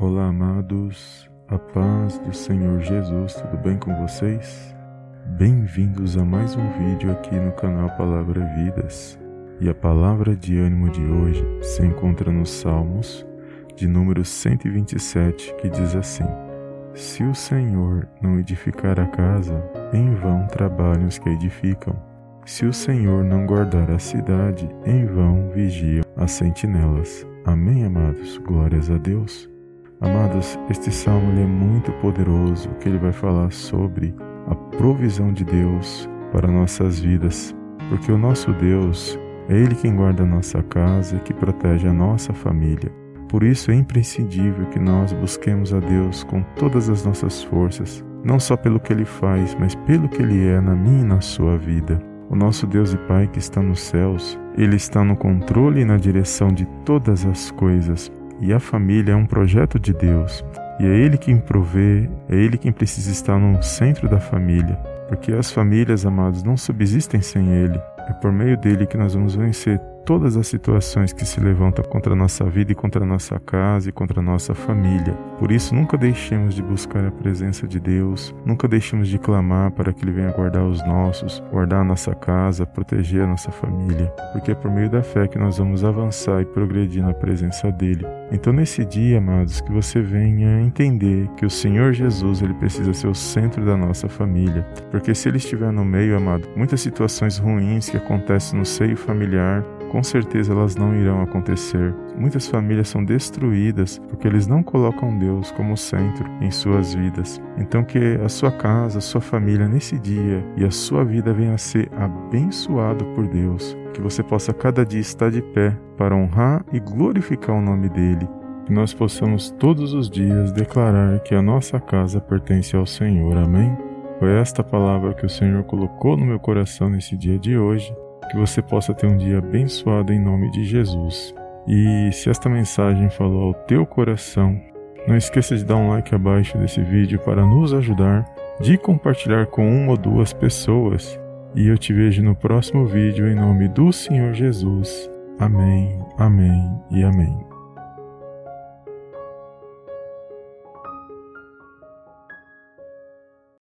Olá, amados, a paz do Senhor Jesus, tudo bem com vocês? Bem-vindos a mais um vídeo aqui no canal Palavra Vidas. E a palavra de ânimo de hoje se encontra nos Salmos, de número 127, que diz assim: Se o Senhor não edificar a casa, em vão trabalham os que edificam. Se o Senhor não guardar a cidade, em vão vigiam as sentinelas. Amém, amados? Glórias a Deus. Amados, este salmo é muito poderoso, que ele vai falar sobre a provisão de Deus para nossas vidas, porque o nosso Deus é Ele quem guarda a nossa casa e que protege a nossa família. Por isso é imprescindível que nós busquemos a Deus com todas as nossas forças, não só pelo que Ele faz, mas pelo que Ele é na minha e na sua vida. O nosso Deus e Pai que está nos céus, Ele está no controle e na direção de todas as coisas e a família é um projeto de Deus. E é Ele quem provê, é Ele quem precisa estar no centro da família. Porque as famílias, amados, não subsistem sem Ele. É por meio dele que nós vamos vencer todas as situações que se levantam contra a nossa vida e contra a nossa casa e contra a nossa família. Por isso, nunca deixemos de buscar a presença de Deus, nunca deixemos de clamar para que Ele venha guardar os nossos, guardar a nossa casa, proteger a nossa família, porque é por meio da fé que nós vamos avançar e progredir na presença dEle. Então, nesse dia, amados, que você venha entender que o Senhor Jesus ele precisa ser o centro da nossa família, porque se Ele estiver no meio, amado, muitas situações ruins que acontecem no seio familiar com certeza elas não irão acontecer. Muitas famílias são destruídas porque eles não colocam Deus como centro em suas vidas. Então que a sua casa, a sua família nesse dia e a sua vida venha a ser abençoado por Deus. Que você possa cada dia estar de pé para honrar e glorificar o nome dele. Que nós possamos todos os dias declarar que a nossa casa pertence ao Senhor. Amém? Foi esta palavra que o Senhor colocou no meu coração nesse dia de hoje que você possa ter um dia abençoado em nome de Jesus. E se esta mensagem falou ao teu coração, não esqueça de dar um like abaixo desse vídeo para nos ajudar, de compartilhar com uma ou duas pessoas. E eu te vejo no próximo vídeo em nome do Senhor Jesus. Amém, amém e amém.